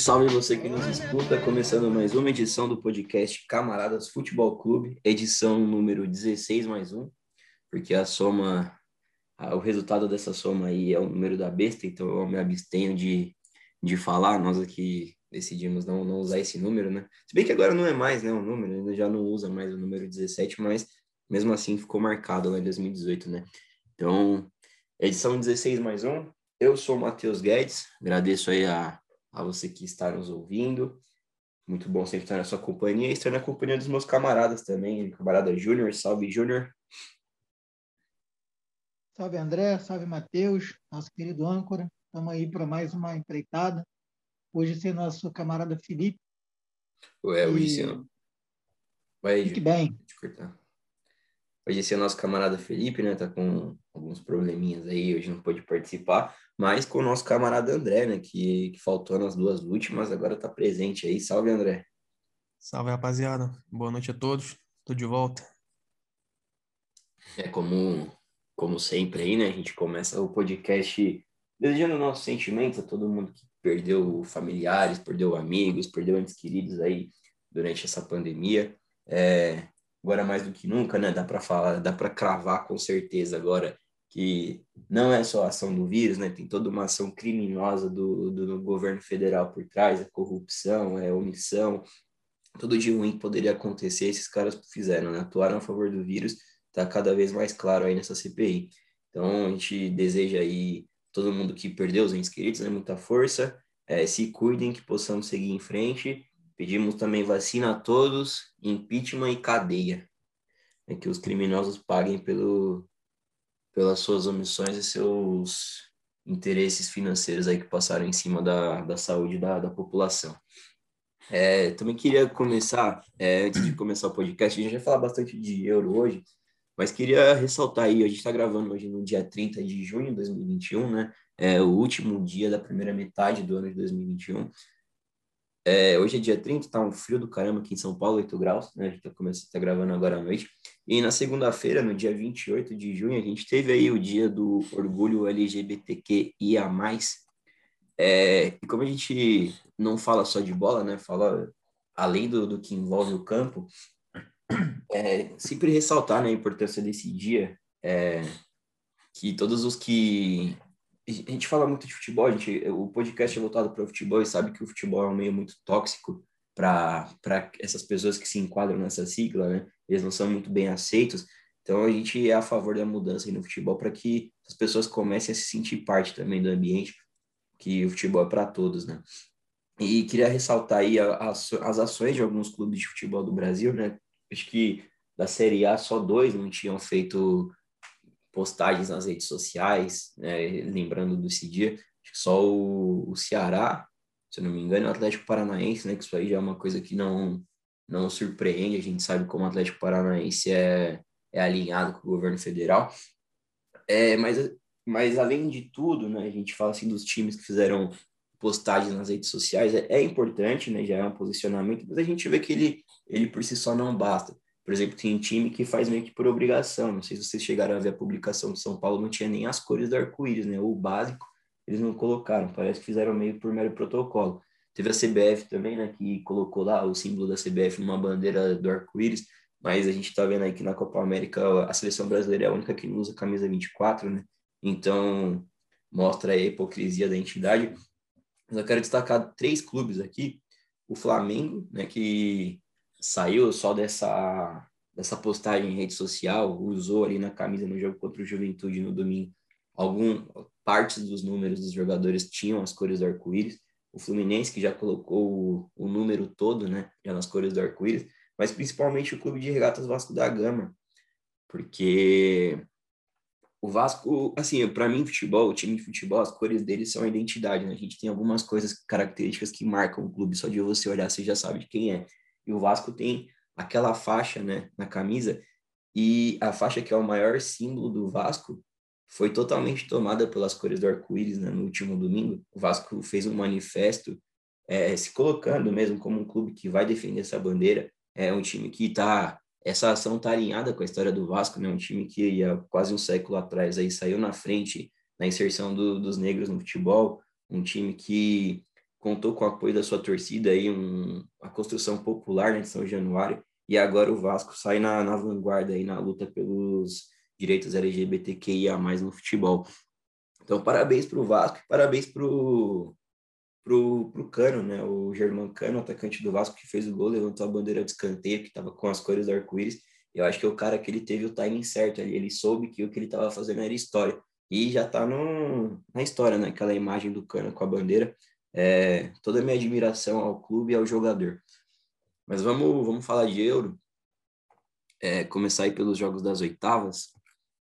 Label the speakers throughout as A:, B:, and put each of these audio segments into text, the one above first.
A: Salve, você que nos escuta, começando mais uma edição do podcast Camaradas Futebol Clube, edição número 16 mais um, porque a soma, o resultado dessa soma aí é o número da besta, então eu me abstenho de, de falar, nós aqui decidimos não, não usar esse número, né? Se bem que agora não é mais, né, o número, ainda já não usa mais o número 17, mas mesmo assim ficou marcado lá em 2018, né? Então, edição 16 mais um, eu sou o Matheus Guedes, agradeço aí a, a você que está nos ouvindo, muito bom sempre estar na sua companhia e estar na companhia dos meus camaradas também, camarada Júnior, salve Júnior.
B: Salve André, salve Matheus, nosso querido âncora, estamos aí para mais uma empreitada, Hoje ser nosso camarada Felipe.
A: Ué, hoje e... ser... Vai,
B: Fique bem.
A: Hoje ser nosso camarada Felipe, né? Tá com alguns probleminhas aí, hoje não pôde participar, mas com o nosso camarada André, né? Que, que faltou nas duas últimas, agora tá presente aí. Salve, André.
C: Salve, rapaziada. Boa noite a todos. Tô de volta.
A: É como, como sempre aí, né? A gente começa o podcast desejando nossos sentimentos a todo mundo que perdeu familiares, perdeu amigos, perdeu entes queridos aí durante essa pandemia. É, agora mais do que nunca, né? Dá para falar, dá para cravar com certeza agora que não é só a ação do vírus, né? Tem toda uma ação criminosa do, do, governo federal por trás, a corrupção, é, omissão, tudo de ruim que poderia acontecer, esses caras fizeram, né? Atuaram a favor do vírus, tá cada vez mais claro aí nessa CPI. Então, a gente deseja aí todo mundo que perdeu os entes queridos, né? Muita força. É, se cuidem, que possamos seguir em frente. Pedimos também vacina a todos, impeachment e cadeia. É que os criminosos paguem pelo, pelas suas omissões e seus interesses financeiros aí que passaram em cima da, da saúde da, da população. É, também queria começar, é, antes de começar o podcast, a gente vai falar bastante de euro hoje, mas queria ressaltar aí, a gente está gravando hoje no dia 30 de junho de 2021, né? É o último dia da primeira metade do ano de 2021. É, hoje é dia 30, tá um frio do caramba aqui em São Paulo, 8 graus, né? A gente tá, começando, tá gravando agora à noite. E na segunda-feira, no dia 28 de junho, a gente teve aí o dia do orgulho LGBTQIA+. É, e como a gente não fala só de bola, né? Fala além do, do que envolve o campo, é, sempre ressaltar né, a importância desse dia, é, que todos os que. A gente fala muito de futebol, gente, o podcast é voltado para o futebol e sabe que o futebol é um meio muito tóxico para essas pessoas que se enquadram nessa sigla, né? Eles não são muito bem aceitos. Então a gente é a favor da mudança no futebol para que as pessoas comecem a se sentir parte também do ambiente, que o futebol é para todos, né? E queria ressaltar aí as, as ações de alguns clubes de futebol do Brasil, né? acho que da Série A só dois não tinham feito postagens nas redes sociais, né? lembrando desse dia, acho que só o, o Ceará, se eu não me engano, o Atlético Paranaense, né? Que isso aí já é uma coisa que não, não surpreende, a gente sabe como o Atlético Paranaense é, é alinhado com o governo federal. É, mas, mas além de tudo, né, a gente fala assim dos times que fizeram postagens nas redes sociais, é, é importante, né, já é um posicionamento, mas a gente vê que ele ele por si só não basta. Por exemplo, tem time que faz meio que por obrigação. Não sei se vocês chegaram a ver a publicação de São Paulo, não tinha nem as cores do arco-íris, né? O básico eles não colocaram, parece que fizeram meio por mero protocolo. Teve a CBF também, né, que colocou lá o símbolo da CBF numa bandeira do arco-íris, mas a gente está vendo aí que na Copa América a seleção brasileira é a única que não usa camisa 24, né? Então, mostra a hipocrisia da entidade. Mas eu quero destacar três clubes aqui. O Flamengo, né, que saiu só dessa, dessa postagem em rede social, usou ali na camisa no jogo contra o Juventude no domingo. Algum partes dos números dos jogadores tinham as cores do arco-íris. O Fluminense que já colocou o, o número todo, né, já nas cores do arco-íris, mas principalmente o Clube de Regatas Vasco da Gama, porque o Vasco, assim, para mim, futebol, o time de futebol, as cores deles são a identidade, né? A gente tem algumas coisas, características que marcam o clube, só de você olhar você já sabe de quem é. E o Vasco tem aquela faixa né, na camisa, e a faixa que é o maior símbolo do Vasco foi totalmente tomada pelas cores do arco-íris né, no último domingo. O Vasco fez um manifesto é, se colocando mesmo como um clube que vai defender essa bandeira. É um time que está. Essa ação está alinhada com a história do Vasco, né? um time que há quase um século atrás aí saiu na frente na inserção do, dos negros no futebol, um time que contou com o apoio da sua torcida aí, um, a construção popular né, de São Januário, e agora o Vasco sai na, na vanguarda aí na luta pelos direitos LGBTQIA+, no futebol. Então, parabéns para o Vasco e parabéns para o pro, pro Cano, né? O Germán Cano, atacante do Vasco, que fez o gol, levantou a bandeira de escanteio, que estava com as cores do arco-íris. Eu acho que é o cara que ele teve o timing certo ali, ele soube que o que ele estava fazendo era história. E já está na história, né? Aquela imagem do Cano com a bandeira. É, toda a minha admiração ao clube e ao jogador. Mas vamos, vamos falar de Euro. É, começar aí pelos jogos das oitavas.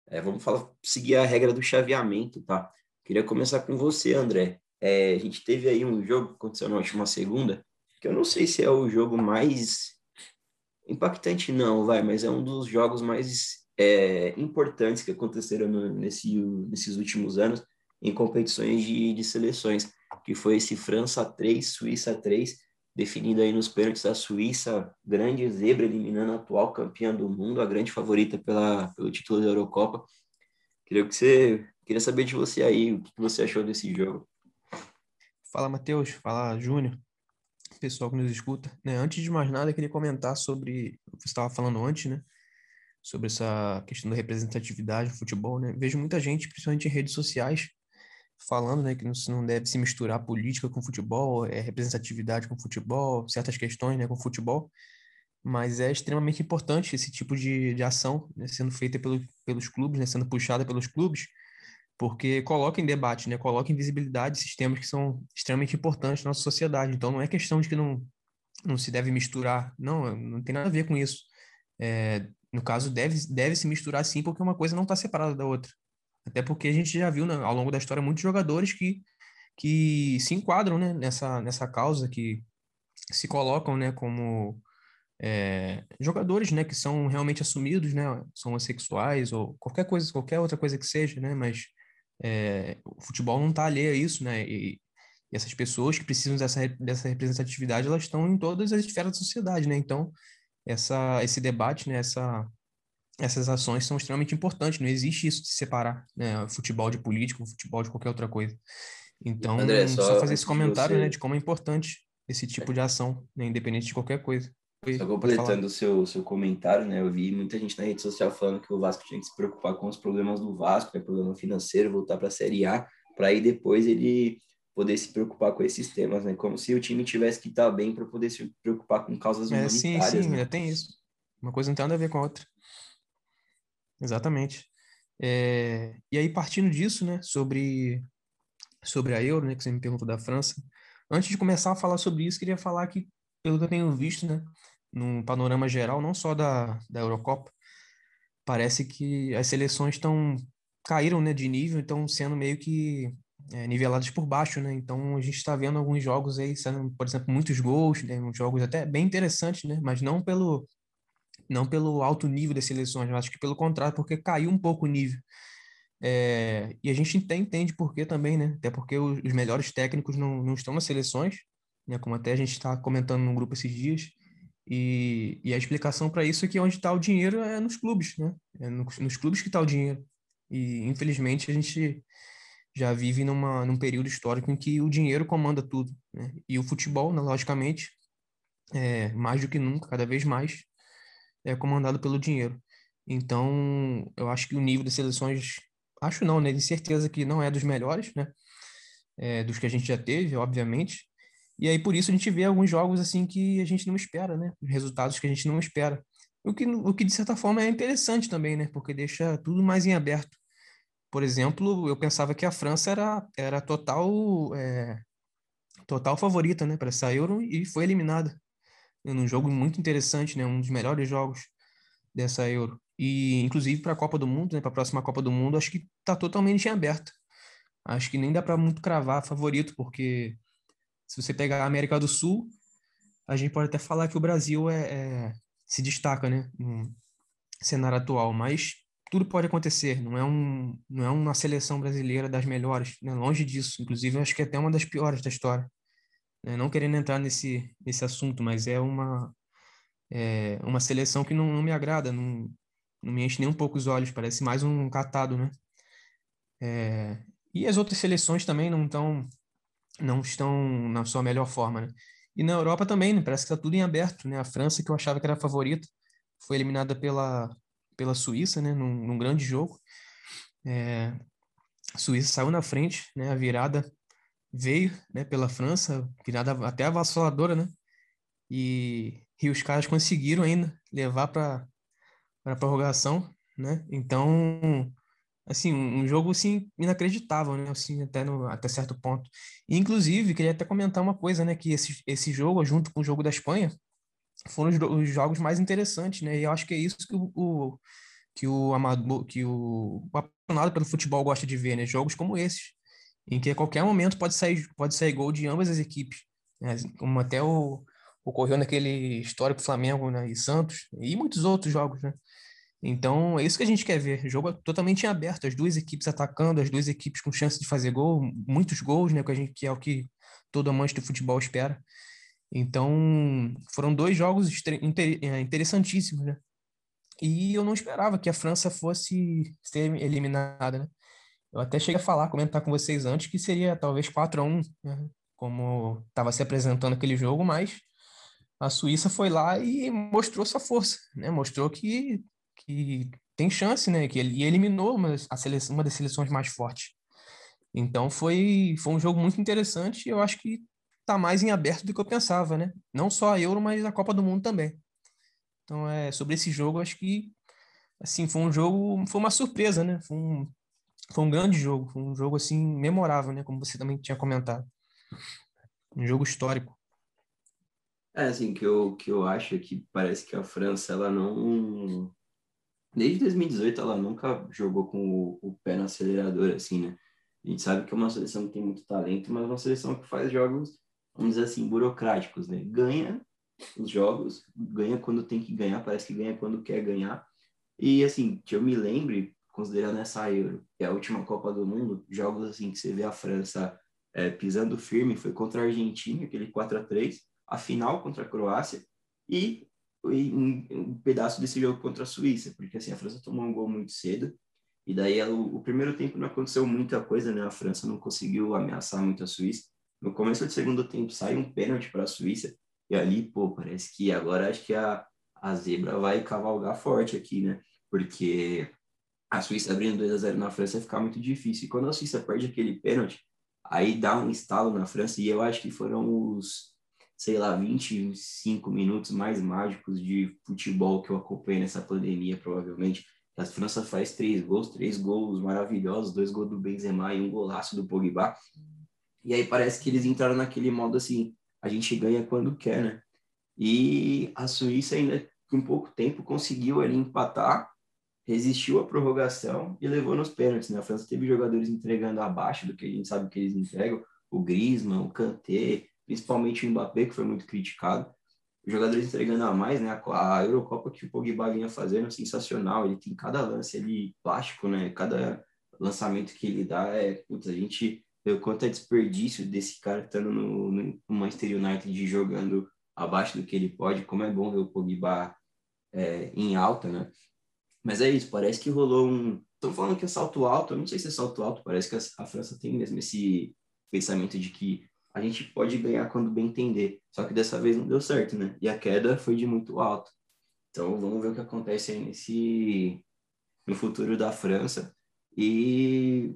A: É, vamos falar, seguir a regra do chaveamento, tá? Queria começar com você, André. É, a gente teve aí um jogo que aconteceu na última segunda, que eu não sei se é o jogo mais impactante, não, vai, mas é um dos jogos mais é, importantes que aconteceram no, nesse, nesses últimos anos em competições de, de seleções, que foi esse França 3, Suíça 3, definido aí nos pênaltis a Suíça, grande zebra, eliminando a atual campeã do mundo, a grande favorita pela, pelo título da Eurocopa. Queria que você queria saber de você aí, o que você achou desse jogo.
C: Fala, Matheus. Fala, Júnior. Pessoal que nos escuta. Né? Antes de mais nada, eu queria comentar sobre o que você estava falando antes, né? Sobre essa questão da representatividade no futebol, né? Vejo muita gente, principalmente em redes sociais, falando, né, que não, não deve se misturar política com futebol, é representatividade com futebol, certas questões, né, com futebol. Mas é extremamente importante esse tipo de, de ação né, sendo feita pelo, pelos clubes, né, sendo puxada pelos clubes, porque coloca em debate, né? Coloca em visibilidade sistemas que são extremamente importantes na nossa sociedade. Então, não é questão de que não, não se deve misturar. Não, não tem nada a ver com isso. É, no caso, deve, deve se misturar sim, porque uma coisa não está separada da outra. Até porque a gente já viu né, ao longo da história muitos jogadores que, que se enquadram né, nessa, nessa causa, que se colocam né, como é, jogadores né, que são realmente assumidos, né, são assexuais ou qualquer coisa, qualquer outra coisa que seja, né, mas é, o futebol não está alheio a isso, né? E, e, essas pessoas que precisam dessa, dessa representatividade, elas estão em todas as esferas da sociedade, né? Então, essa, esse debate, né? Essa, essas ações são extremamente importantes. Não existe isso de separar né? futebol de político, futebol de qualquer outra coisa. Então, André, só, só fazer esse comentário, você... né? De como é importante esse tipo de ação, né, independente de qualquer coisa.
A: Só completando o seu, seu comentário, né? Eu vi muita gente na rede social falando que o Vasco tinha que se preocupar com os problemas do Vasco, né? Problema financeiro, voltar para a Série A, para aí depois ele poder se preocupar com esses temas, né? Como se o time tivesse que estar tá bem para poder se preocupar com causas é, humanitárias.
C: Sim, sim,
A: né?
C: ainda tem isso. Uma coisa não tem nada a ver com a outra. Exatamente. É... E aí, partindo disso, né, sobre, sobre a Euro, né, que você me perguntou da França, antes de começar a falar sobre isso, queria falar que, pelo que eu tenho visto, né, no panorama geral, não só da, da Eurocopa, parece que as seleções estão caíram né, de nível, estão sendo meio que é, niveladas por baixo, né? Então a gente está vendo alguns jogos aí sendo, por exemplo, muitos gols, né? jogos até bem interessantes, né? Mas não pelo não pelo alto nível das seleções, eu acho que pelo contrário, porque caiu um pouco o nível. É, e a gente até entende por que também, né? Até porque os, os melhores técnicos não, não estão nas seleções, né? Como até a gente está comentando no grupo esses dias. E, e a explicação para isso é que onde está o dinheiro é nos clubes, né? É nos, nos clubes que está o dinheiro. E, infelizmente, a gente já vive numa, num período histórico em que o dinheiro comanda tudo. Né? E o futebol, né, logicamente, é, mais do que nunca, cada vez mais, é comandado pelo dinheiro. Então, eu acho que o nível das seleções, acho não, né? De certeza que não é dos melhores, né? É, dos que a gente já teve, obviamente, e aí, por isso, a gente vê alguns jogos assim que a gente não espera, né? Resultados que a gente não espera. O que, o que, de certa forma, é interessante também, né? Porque deixa tudo mais em aberto. Por exemplo, eu pensava que a França era, era total, é, total favorita, né? Para essa Euro e foi eliminada. Num jogo muito interessante, né? Um dos melhores jogos dessa Euro. E, inclusive, para a Copa do Mundo, né? Para a próxima Copa do Mundo, acho que está totalmente em aberto. Acho que nem dá para muito cravar favorito, porque se você pegar a América do Sul, a gente pode até falar que o Brasil é, é, se destaca, né, no cenário atual, mas tudo pode acontecer. Não é, um, não é uma seleção brasileira das melhores, né, longe disso. Inclusive, acho que é até uma das piores da história. Né, não querendo entrar nesse, nesse assunto, mas é uma, é uma seleção que não, não me agrada, não, não me enche nem um pouco os olhos, parece mais um catado, né? É, E as outras seleções também não estão não estão na sua melhor forma, né? E na Europa também, né? Parece que está tudo em aberto, né? A França, que eu achava que era a favorita, foi eliminada pela, pela Suíça, né? Num, num grande jogo. É, Suíça saiu na frente, né? A virada veio, né? Pela França, virada até avassaladora, né? E, e os caras conseguiram ainda levar para a prorrogação, né? Então, assim, um jogo assim inacreditável, né? Assim, até no, até certo ponto. E, inclusive, queria até comentar uma coisa, né? Que esse, esse jogo, junto com o jogo da Espanha, foram os, os jogos mais interessantes, né? E eu acho que é isso que o, o que o que o apaixonado pelo futebol gosta de ver, né? Jogos como esses, em que a qualquer momento pode sair pode sair gol de ambas as equipes, né? como até o ocorreu naquele histórico Flamengo né? e Santos e muitos outros jogos, né? Então, é isso que a gente quer ver. Jogo totalmente aberto, as duas equipes atacando, as duas equipes com chance de fazer gol, muitos gols, né, que, a gente, que é o que todo amante do futebol espera. Então, foram dois jogos é, interessantíssimos, né? E eu não esperava que a França fosse ser eliminada, né? Eu até cheguei a falar, comentar com vocês antes que seria talvez 4 a 1, né? como estava se apresentando aquele jogo, mas a Suíça foi lá e mostrou sua força, né? Mostrou que que tem chance, né? Que ele eliminou uma, a seleção, uma das seleções mais fortes. Então foi, foi um jogo muito interessante e eu acho que está mais em aberto do que eu pensava, né? Não só a Euro, mas a Copa do Mundo também. Então é sobre esse jogo, acho que assim foi um jogo, foi uma surpresa, né? Foi um, foi um grande jogo, foi um jogo assim memorável, né? Como você também tinha comentado, um jogo histórico.
A: É assim que eu que eu acho que parece que a França ela não desde 2018 ela nunca jogou com o, o, pé no acelerador, assim, né? A gente sabe que é uma seleção que tem muito talento, mas é uma seleção que faz jogos, vamos dizer assim, burocráticos, né? Ganha os jogos, ganha quando tem que ganhar, parece que ganha quando quer ganhar. E, assim, que eu me lembre, considerando essa Euro, que é a última Copa do Mundo, jogos, assim, que você vê a França é, pisando firme, foi contra a Argentina, aquele 4 a 3 a final contra a Croácia, e um, um pedaço desse jogo contra a Suíça, porque assim a França tomou um gol muito cedo e daí ela, o, o, primeiro tempo não aconteceu muita coisa, né? A França não conseguiu ameaçar muito a Suíça. No começo do segundo tempo sai um pênalti para a Suíça e ali, pô, parece que agora acho que a, a zebra vai cavalgar forte aqui, né? Porque a Suíça abrindo 2 a 0 na França vai ficar muito difícil. E quando a Suíça perde aquele pênalti, aí dá um estalo na França e eu acho que foram os sei lá, 25 minutos mais mágicos de futebol que eu acompanhei nessa pandemia, provavelmente. A França faz três gols, três gols maravilhosos, dois gols do Benzema e um golaço do Pogba. E aí parece que eles entraram naquele modo assim, a gente ganha quando quer, né? E a Suíça ainda com pouco tempo conseguiu ali empatar, resistiu à prorrogação e levou nos pênaltis, né? A França teve jogadores entregando abaixo do que a gente sabe que eles entregam, o Griezmann, o Kanté, principalmente o Mbappé, que foi muito criticado. Os jogadores entregando a mais, né? A Eurocopa que o Pogba vinha fazendo sensacional. Ele tem cada lance ali plástico, né? Cada lançamento que ele dá é, putz, a gente vê o quanto é desperdício desse cara estando no, no Manchester United jogando abaixo do que ele pode. Como é bom ver o Pogba é, em alta, né? Mas é isso, parece que rolou um. Estão falando que é salto alto, eu não sei se é salto alto, parece que a França tem mesmo esse pensamento de que a gente pode ganhar quando bem entender. Só que dessa vez não deu certo, né? E a queda foi de muito alto. Então vamos ver o que acontece aí nesse no futuro da França. E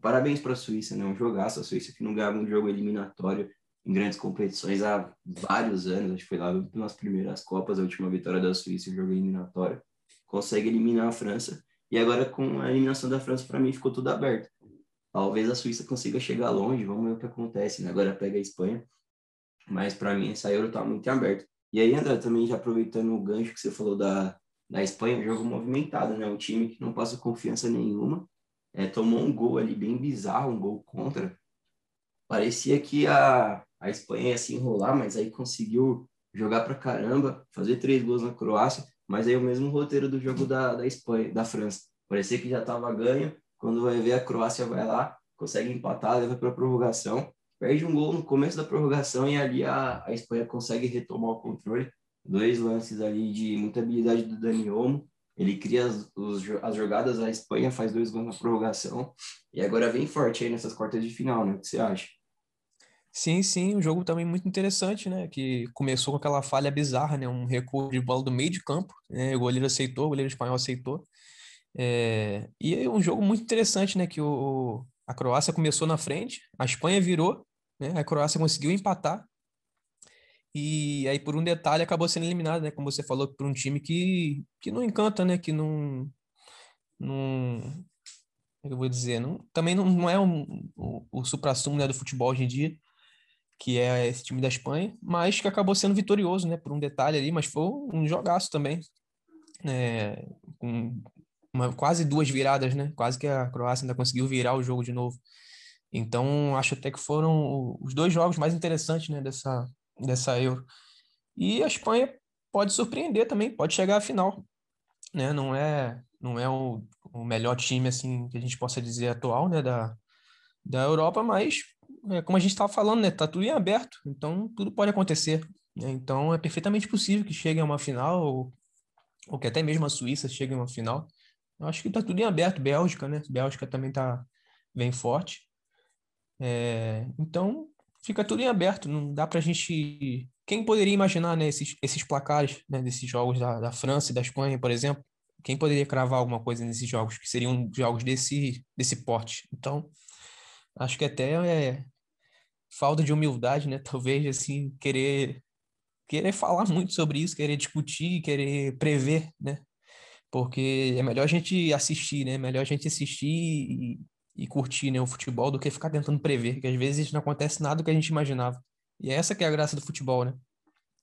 A: parabéns para a Suíça, né? Um jogaço a Suíça que não ganhava um jogo eliminatório em grandes competições há vários anos. Acho que foi lá nas primeiras Copas, a última vitória da Suíça em jogo eliminatório. Consegue eliminar a França. E agora, com a eliminação da França, para mim ficou tudo aberto. Talvez a Suíça consiga chegar longe, vamos ver o que acontece, né? Agora pega a Espanha, mas para mim essa Euro tá muito aberto. E aí, André, também já aproveitando o gancho que você falou da, da Espanha, um jogo movimentado, né? Um time que não passa confiança nenhuma, é, tomou um gol ali bem bizarro, um gol contra. Parecia que a, a Espanha ia se enrolar, mas aí conseguiu jogar para caramba, fazer três gols na Croácia, mas aí o mesmo roteiro do jogo da, da Espanha, da França. Parecia que já estava ganho, quando vai ver a Croácia vai lá, consegue empatar, leva para a prorrogação, perde um gol no começo da prorrogação e ali a, a Espanha consegue retomar o controle. Dois lances ali de muita habilidade do Dani Olmo, Ele cria as, os, as jogadas, a Espanha faz dois gols na prorrogação e agora vem forte aí nessas quartas de final, né? O que você acha?
C: Sim, sim, um jogo também muito interessante, né? Que começou com aquela falha bizarra, né? Um recuo de bola do meio de campo, né? O goleiro aceitou, o goleiro espanhol aceitou. É... E é um jogo muito interessante, né? Que o... a Croácia começou na frente, a Espanha virou, né? A Croácia conseguiu empatar e aí, por um detalhe, acabou sendo eliminado, né? Como você falou, por um time que, que não encanta, né? Que não. não é eu vou dizer? Não, também não, não é um, o, o supra-sumo né, do futebol hoje em dia, que é esse time da Espanha, mas que acabou sendo vitorioso, né? Por um detalhe ali, mas foi um jogaço também. É, com uma, quase duas viradas, né? Quase que a Croácia ainda conseguiu virar o jogo de novo. Então, acho até que foram os dois jogos mais interessantes né, dessa, dessa Euro. E a Espanha pode surpreender também, pode chegar à final, né? Não é não é o, o melhor time assim que a gente possa dizer atual, né, da, da Europa, mas é, como a gente estava falando, né, tá tudo em aberto, então tudo pode acontecer. Né? Então é perfeitamente possível que chegue a uma final ou, ou que até mesmo a Suíça chegue a uma final. Eu acho que tá tudo em aberto, Bélgica, né? Bélgica também tá bem forte. É, então fica tudo em aberto, não dá para a gente. Quem poderia imaginar né, esses, esses placares né, desses jogos da, da França e da Espanha, por exemplo? Quem poderia cravar alguma coisa nesses jogos, que seriam jogos desse, desse porte? Então, acho que até é falta de humildade, né? Talvez, assim, querer querer falar muito sobre isso, querer discutir, querer prever, né? Porque é melhor a gente assistir, né? É melhor a gente assistir e, e curtir né, o futebol do que ficar tentando prever, que às vezes não acontece nada do que a gente imaginava. E é essa que é a graça do futebol, né?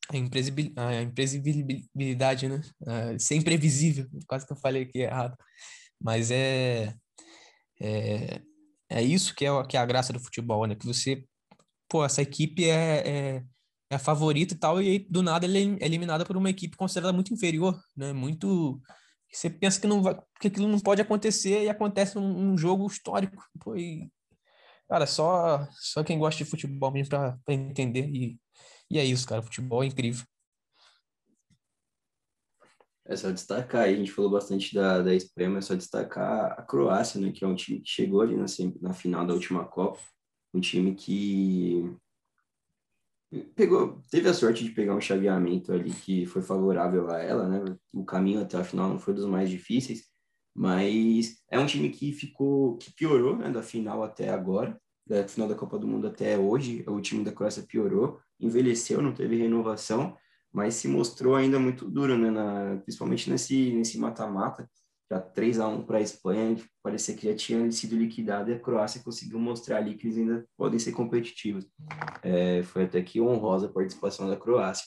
C: A, imprevisibilidade, né? É, ser imprevisível, quase que eu falei aqui errado. Mas é, é, é isso que é, que é a graça do futebol, né? Que você, pô, essa equipe é, é, é a favorita e tal, e aí, do nada ele é eliminada por uma equipe considerada muito inferior, né? Muito você pensa que não vai, que aquilo não pode acontecer e acontece num, num jogo histórico. Pô, e, cara, só só quem gosta de futebol mesmo para entender e, e é isso, cara. Futebol é incrível.
A: É só destacar, a gente falou bastante da, da Espanha, é só destacar a Croácia, né, que é um time que chegou ali na, na final da última Copa, um time que pegou, teve a sorte de pegar um chaveamento ali que foi favorável a ela, né? O caminho até a final não foi dos mais difíceis, mas é um time que ficou, que piorou, né, da final até agora, da final da Copa do Mundo até hoje, o time da Croácia piorou, envelheceu, não teve renovação, mas se mostrou ainda muito duro, né, na, principalmente nesse nesse mata-mata já 3 a 1 para a Espanha, parecia que já tinha sido liquidado e a Croácia conseguiu mostrar ali que eles ainda podem ser competitivos. É, foi até que honrosa a participação da Croácia.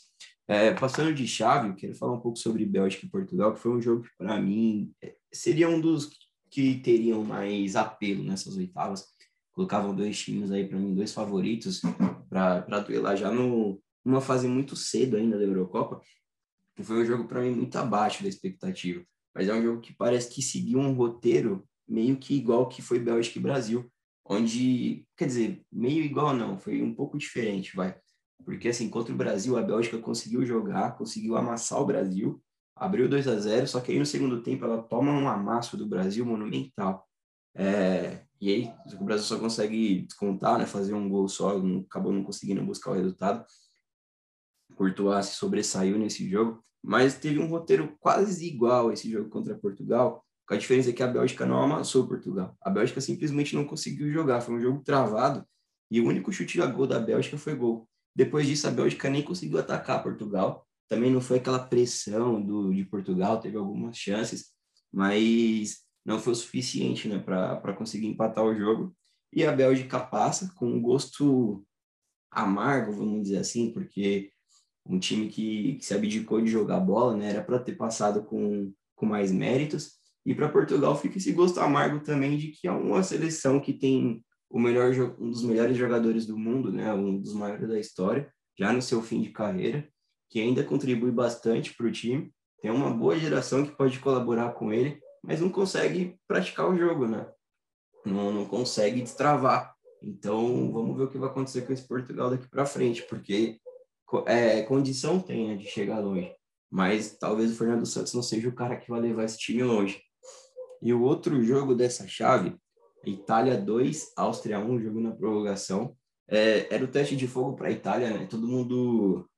A: É, passando de chave, quero falar um pouco sobre Bélgica e Portugal, que foi um jogo que, para mim, é, seria um dos que teriam mais apelo nessas oitavas. Colocavam dois times aí, para mim, dois favoritos para duelar já no, numa fase muito cedo ainda da Eurocopa. Foi um jogo, para mim, muito abaixo da expectativa mas é um jogo que parece que seguiu um roteiro meio que igual que foi Bélgica e Brasil, onde, quer dizer, meio igual não, foi um pouco diferente, vai. Porque assim, contra o Brasil, a Bélgica conseguiu jogar, conseguiu amassar o Brasil, abriu 2 a 0 só que aí no segundo tempo ela toma um amasso do Brasil monumental. É, e aí o Brasil só consegue descontar, né, fazer um gol só, não, acabou não conseguindo buscar o resultado. Courtois se sobressaiu nesse jogo, mas teve um roteiro quase igual esse jogo contra Portugal, com a diferença que a Bélgica não amassou Portugal. A Bélgica simplesmente não conseguiu jogar, foi um jogo travado e o único chute a gol da Bélgica foi gol. Depois disso, a Bélgica nem conseguiu atacar Portugal. Também não foi aquela pressão do, de Portugal, teve algumas chances, mas não foi o suficiente né, para conseguir empatar o jogo. E a Bélgica passa com um gosto amargo, vamos dizer assim, porque um time que, que se abdicou de jogar bola, né? Era para ter passado com, com mais méritos. E para Portugal fica esse gosto amargo também de que é uma seleção que tem o melhor um dos melhores jogadores do mundo, né? Um dos maiores da história, já no seu fim de carreira, que ainda contribui bastante para o time. Tem uma boa geração que pode colaborar com ele, mas não consegue praticar o jogo, né? Não, não consegue destravar. Então, vamos ver o que vai acontecer com esse Portugal daqui para frente, porque é, condição tem né, de chegar longe, mas talvez o Fernando Santos não seja o cara que vai levar esse time longe. E o outro jogo dessa chave, Itália 2, Áustria 1, jogo na prorrogação, é, era o teste de fogo para a Itália, né? Todo mundo,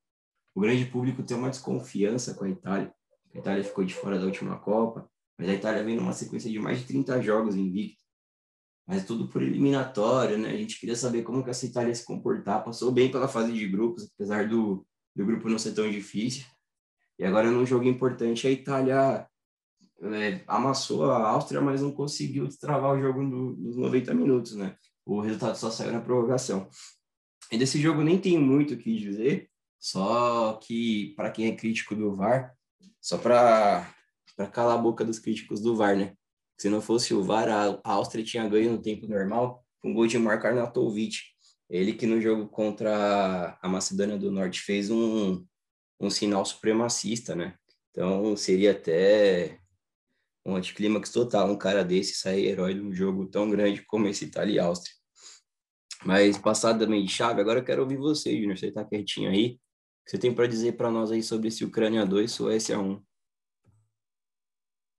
A: o grande público tem uma desconfiança com a Itália. A Itália ficou de fora da última Copa, mas a Itália vem numa sequência de mais de 30 jogos invicto. Mas tudo por eliminatório, né? A gente queria saber como que essa Itália ia se comportar. Passou bem pela fase de grupos, apesar do, do grupo não ser tão difícil. E agora, num jogo importante, a Itália é, amassou a Áustria, mas não conseguiu destravar o jogo no, nos 90 minutos, né? O resultado só saiu na prorrogação. E desse jogo nem tem muito o que dizer, só que, para quem é crítico do VAR, só para calar a boca dos críticos do VAR, né? Se não fosse o VAR, a Áustria tinha ganho no tempo normal com um gol de Mark Arnautovic. Ele que no jogo contra a Macedônia do Norte fez um, um sinal supremacista, né? Então seria até um anticlímax total um cara desse sair herói de um jogo tão grande como esse Itália e Áustria. Mas passado também de chave, agora eu quero ouvir você, Júnior. Você tá quietinho aí? O que você tem para dizer para nós aí sobre esse Ucrânia 2, Suécia 1?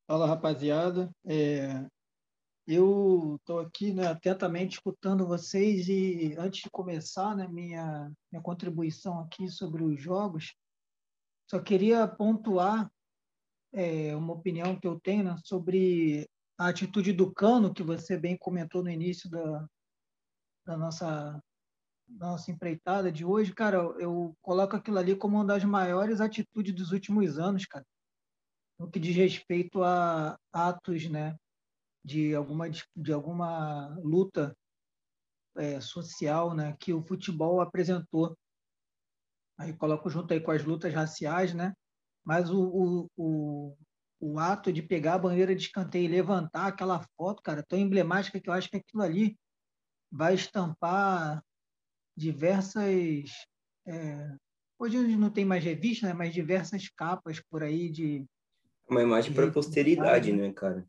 B: Fala, rapaziada. É, eu estou aqui né, atentamente escutando vocês e antes de começar né, minha, minha contribuição aqui sobre os jogos, só queria pontuar é, uma opinião que eu tenho né, sobre a atitude do Cano, que você bem comentou no início da, da nossa, da nossa empreitada de hoje. Cara, eu coloco aquilo ali como uma das maiores atitudes dos últimos anos, cara no que diz respeito a atos né, de, alguma, de alguma luta é, social né, que o futebol apresentou. Aí coloco junto aí com as lutas raciais, né? mas o, o, o, o ato de pegar a bandeira de escanteio e levantar aquela foto, cara, tão emblemática que eu acho que aquilo ali vai estampar diversas. É, hoje não tem mais revista, né, mas diversas capas por aí de,
A: uma imagem para a posteridade, né, cara?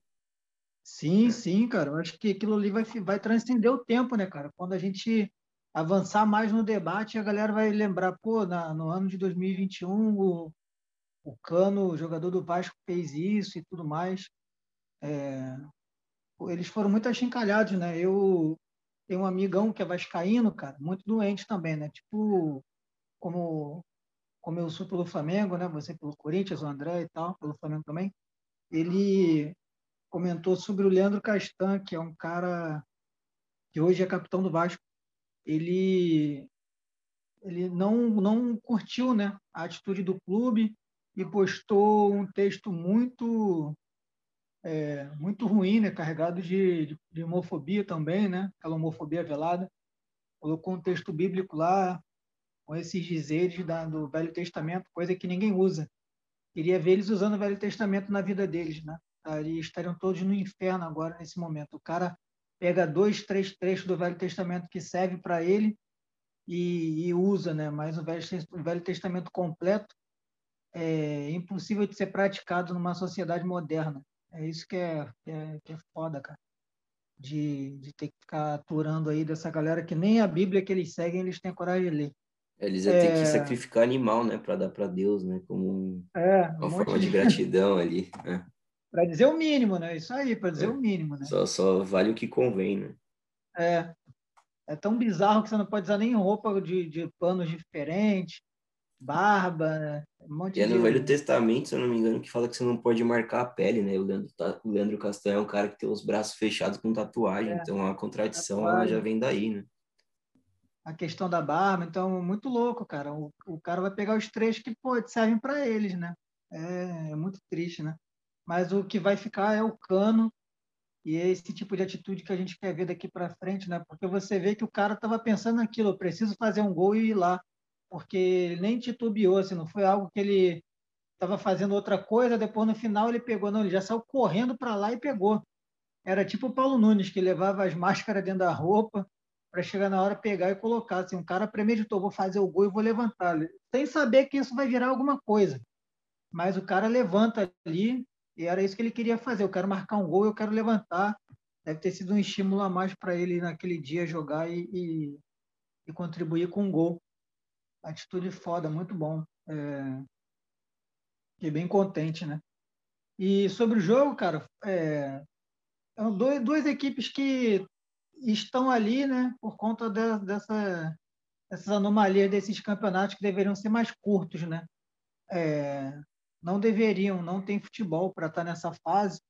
B: Sim, sim, cara. Eu acho que aquilo ali vai, vai transcender o tempo, né, cara? Quando a gente avançar mais no debate, a galera vai lembrar, pô, na, no ano de 2021, o, o Cano, o jogador do Vasco, fez isso e tudo mais. É, eles foram muito achincalhados, né? Eu tenho um amigão que é vascaíno, cara, muito doente também, né? Tipo, como como eu sou pelo Flamengo, né? Você pelo Corinthians, o André e tal, pelo Flamengo também. Ele comentou sobre o Leandro Castan, que é um cara que hoje é capitão do Vasco. Ele ele não não curtiu, né, a atitude do clube e postou um texto muito é, muito ruim, né, carregado de, de, de homofobia também, né, aquela homofobia velada. Colocou um texto bíblico lá, com esses dizeres da, do Velho Testamento, coisa que ninguém usa. Queria ver eles usando o Velho Testamento na vida deles, né? Eles estariam todos no inferno agora, nesse momento. O cara pega dois, três trechos do Velho Testamento que serve para ele e, e, usa, né? Mas o Velho, o Velho Testamento completo é impossível de ser praticado numa sociedade moderna. É isso que é, que é, que é foda, cara. De, de ter que ficar aturando aí dessa galera que nem a Bíblia que eles seguem eles têm coragem de ler.
A: Eles iam é... ter que é. sacrificar animal, né, para dar para Deus, né, como é, uma um forma de... de gratidão ali. Né?
B: Para dizer o mínimo, né? Isso aí, para dizer é. o mínimo, né?
A: Só, só vale o que convém, né?
B: É. É tão bizarro que você não pode usar nem roupa de, de panos diferentes, barba, né?
A: Um monte e é no Velho Testamento, se eu não me engano, que fala que você não pode marcar a pele, né? O Leandro, o Leandro Castanho é um cara que tem os braços fechados com tatuagem, é. então a contradição ela já vem daí, né?
B: A questão da barba, então muito louco, cara. O, o cara vai pegar os três que pô, servem para eles, né? É, é, muito triste, né? Mas o que vai ficar é o cano e é esse tipo de atitude que a gente quer ver daqui para frente, né? Porque você vê que o cara estava pensando naquilo, eu preciso fazer um gol e ir lá, porque ele nem titubeou, assim, não foi algo que ele estava fazendo outra coisa, depois no final ele pegou, não, ele já saiu correndo para lá e pegou. Era tipo o Paulo Nunes, que levava as máscaras dentro da roupa, para chegar na hora pegar e colocar. Assim, um cara premeditou, vou fazer o gol e vou levantar, sem saber que isso vai virar alguma coisa. Mas o cara levanta ali e era isso que ele queria fazer. Eu quero marcar um gol, eu quero levantar. Deve ter sido um estímulo a mais para ele naquele dia jogar e, e, e, contribuir com um gol. Atitude foda, muito bom. É... Fiquei bem contente, né? E sobre o jogo, cara, é, são dois, duas equipes que estão ali, né, por conta de, dessa, dessas anomalias desses campeonatos que deveriam ser mais curtos, né? É, não deveriam, não tem futebol para estar tá nessa fase,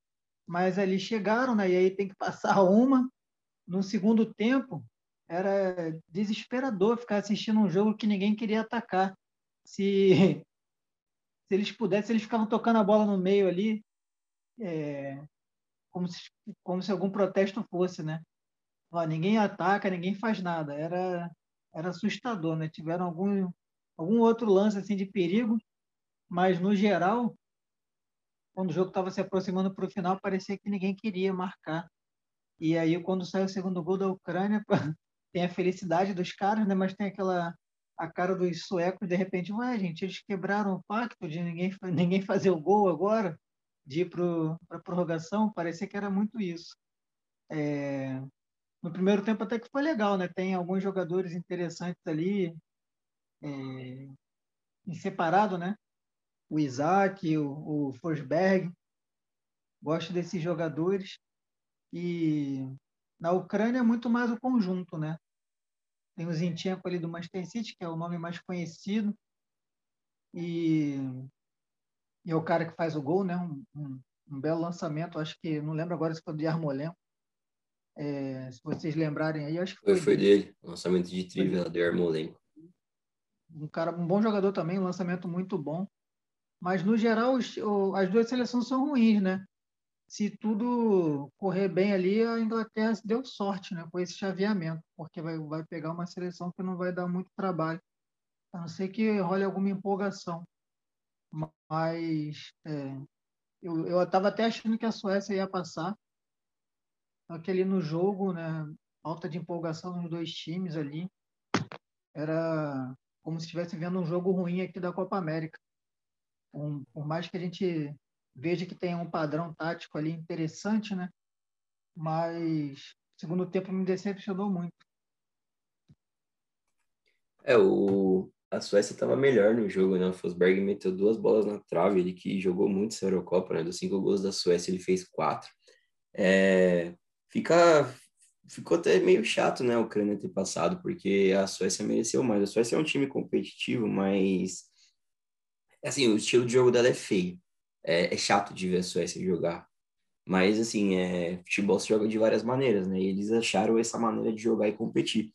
B: mas ali chegaram, né? E aí tem que passar uma. No segundo tempo, era desesperador ficar assistindo um jogo que ninguém queria atacar. Se, se eles pudessem, eles ficavam tocando a bola no meio ali, é, como, se, como se algum protesto fosse, né? Ó, ninguém ataca, ninguém faz nada. Era, era assustador, né? Tiveram algum, algum outro lance assim de perigo, mas no geral, quando o jogo estava se aproximando para o final, parecia que ninguém queria marcar. E aí, quando sai o segundo gol da Ucrânia, tem a felicidade dos caras, né? Mas tem aquela a cara dos suecos, de repente, ué, gente, eles quebraram o pacto de ninguém, ninguém fazer o gol agora, de ir para a prorrogação, parecia que era muito isso. É, no primeiro tempo até que foi legal, né? Tem alguns jogadores interessantes ali, é, em separado, né? O Isaac, o, o Forsberg, gosto desses jogadores. E na Ucrânia é muito mais o conjunto, né? Tem o Zinchenko ali do Manchester City, que é o nome mais conhecido. E, e é o cara que faz o gol, né? Um, um, um belo lançamento, acho que, não lembro agora se foi do Yarmolenko. É, se vocês lembrarem aí, acho que
A: foi. Foi, foi dele, lançamento de trivela do Yarmolenko.
B: Um cara, um bom jogador também, um lançamento muito bom. Mas, no geral, os, as duas seleções são ruins, né? se tudo correr bem ali, a Inglaterra deu sorte né, com esse chaveamento, porque vai, vai pegar uma seleção que não vai dar muito trabalho, a não ser que role alguma empolgação. Mas é, eu estava até achando que a Suécia ia passar, só que ali no jogo, né, falta de empolgação nos dois times ali, era como se estivesse vendo um jogo ruim aqui da Copa América. Um, por mais que a gente veja que tem um padrão tático ali interessante, né? Mas segundo tempo me decepcionou muito.
A: É, o, a Suécia estava melhor no jogo, né? O Fosberg meteu duas bolas na trave, ele que jogou muito essa Eurocopa, né? Dos cinco gols da Suécia, ele fez quatro. É, fica, ficou até meio chato, né? A Ucrânia ter passado, porque a Suécia mereceu mais. A Suécia é um time competitivo, mas assim, o estilo de jogo dela é feio é, é, chato de ver a Suécia jogar. Mas, assim, é, futebol se joga de várias maneiras, né? E eles acharam essa maneira de jogar e competir.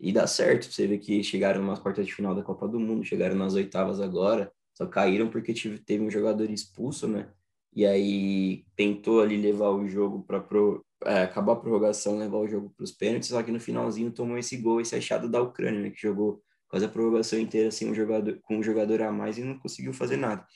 A: E dá certo. Você vê que chegaram nas quartas de final da Copa do Mundo, chegaram nas oitavas agora, só caíram porque tive, teve um jogador expulso, né? E aí tentou ali levar o jogo para pro, é, acabar a prorrogação, levar o jogo para os pênaltis, só que no finalzinho tomou esse gol, esse achado da Ucrânia, né? Que jogou quase a prorrogação inteira assim, um jogador, com um jogador a mais e não conseguiu fazer nada.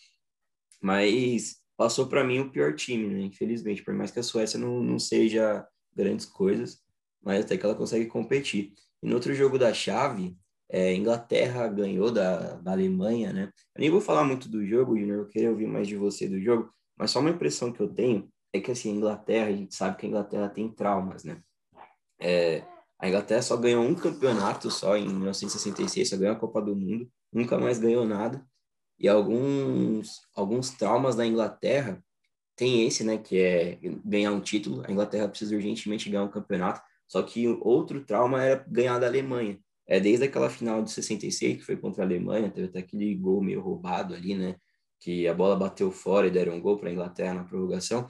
A: Mas passou para mim o pior time, né? Infelizmente, por mais que a Suécia não, não seja grandes coisas, mas até que ela consegue competir. E no outro jogo da chave, é, Inglaterra ganhou da, da Alemanha, né? Eu nem vou falar muito do jogo, Junior, eu queria ouvir mais de você do jogo, mas só uma impressão que eu tenho é que, assim, a Inglaterra, a gente sabe que a Inglaterra tem traumas, né? É, a Inglaterra só ganhou um campeonato só em 1966, só ganhou a Copa do Mundo, nunca mais ganhou nada e alguns, alguns traumas da Inglaterra tem esse, né, que é ganhar um título. A Inglaterra precisa urgentemente ganhar um campeonato. Só que outro trauma era ganhar da Alemanha. É desde aquela final de 66 que foi contra a Alemanha, teve até aquele gol meio roubado ali, né, que a bola bateu fora e deram um gol para a Inglaterra na prorrogação.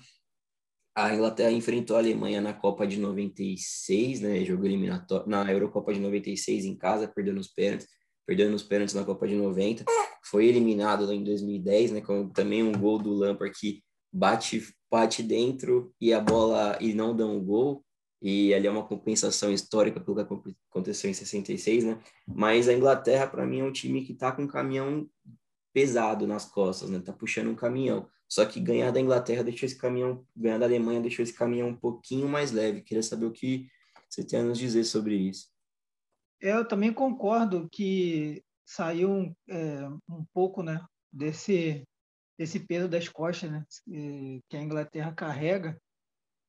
A: A Inglaterra enfrentou a Alemanha na Copa de 96, né, jogo eliminatório na Eurocopa de 96 em casa, perdeu nos pênaltis, perdeu nos pênaltis na Copa de 90 foi eliminado em 2010, né, com também um gol do Lampard que bate bate dentro e a bola e não dá um gol e ali é uma compensação histórica pelo que aconteceu em 66, né? Mas a Inglaterra para mim é um time que tá com um caminhão pesado nas costas, né? Tá puxando um caminhão. Só que ganhar da Inglaterra deixou esse caminhão, ganhar da Alemanha deixou esse caminhão um pouquinho mais leve. Queria saber o que você tem a nos dizer sobre isso.
B: Eu também concordo que saiu é, um pouco né, desse, desse peso das costas né, que a Inglaterra carrega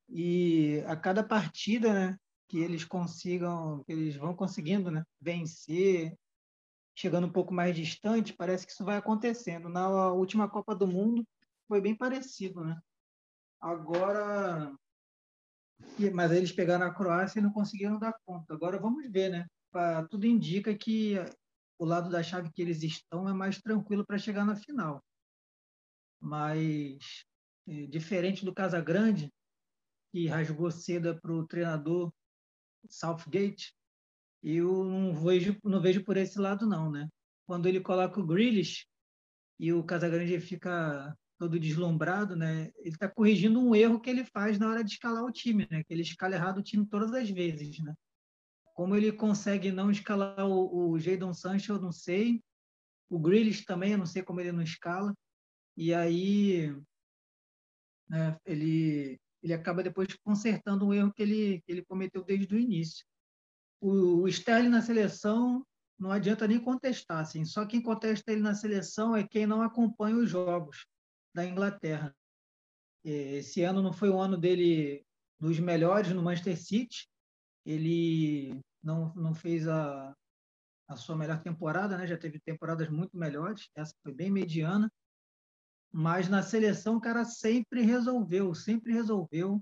B: e a cada partida né, que eles consigam, que eles vão conseguindo né, vencer, chegando um pouco mais distante, parece que isso vai acontecendo. Na última Copa do Mundo foi bem parecido, né? Agora, mas eles pegaram a Croácia e não conseguiram dar conta. Agora vamos ver, né? Tudo indica que o lado da chave que eles estão é mais tranquilo para chegar na final. Mas é, diferente do Casagrande, que rasgou seda para o treinador Southgate, eu não vejo, não vejo por esse lado não, né? Quando ele coloca o Grealish e o Casagrande fica todo deslumbrado, né? Ele está corrigindo um erro que ele faz na hora de escalar o time, né? Que ele escala errado o time todas as vezes, né? Como ele consegue não escalar o, o Jadon Sancho, eu não sei. O Grealish também, eu não sei como ele não escala. E aí né, ele, ele acaba depois consertando um erro que ele, que ele cometeu desde o início. O, o Sterling na seleção não adianta nem contestar, assim. só quem contesta ele na seleção é quem não acompanha os jogos da Inglaterra. Esse ano não foi o ano dele dos melhores no Manchester City, ele não, não fez a, a sua melhor temporada, né? já teve temporadas muito melhores, essa foi bem mediana, mas na seleção o cara sempre resolveu, sempre resolveu.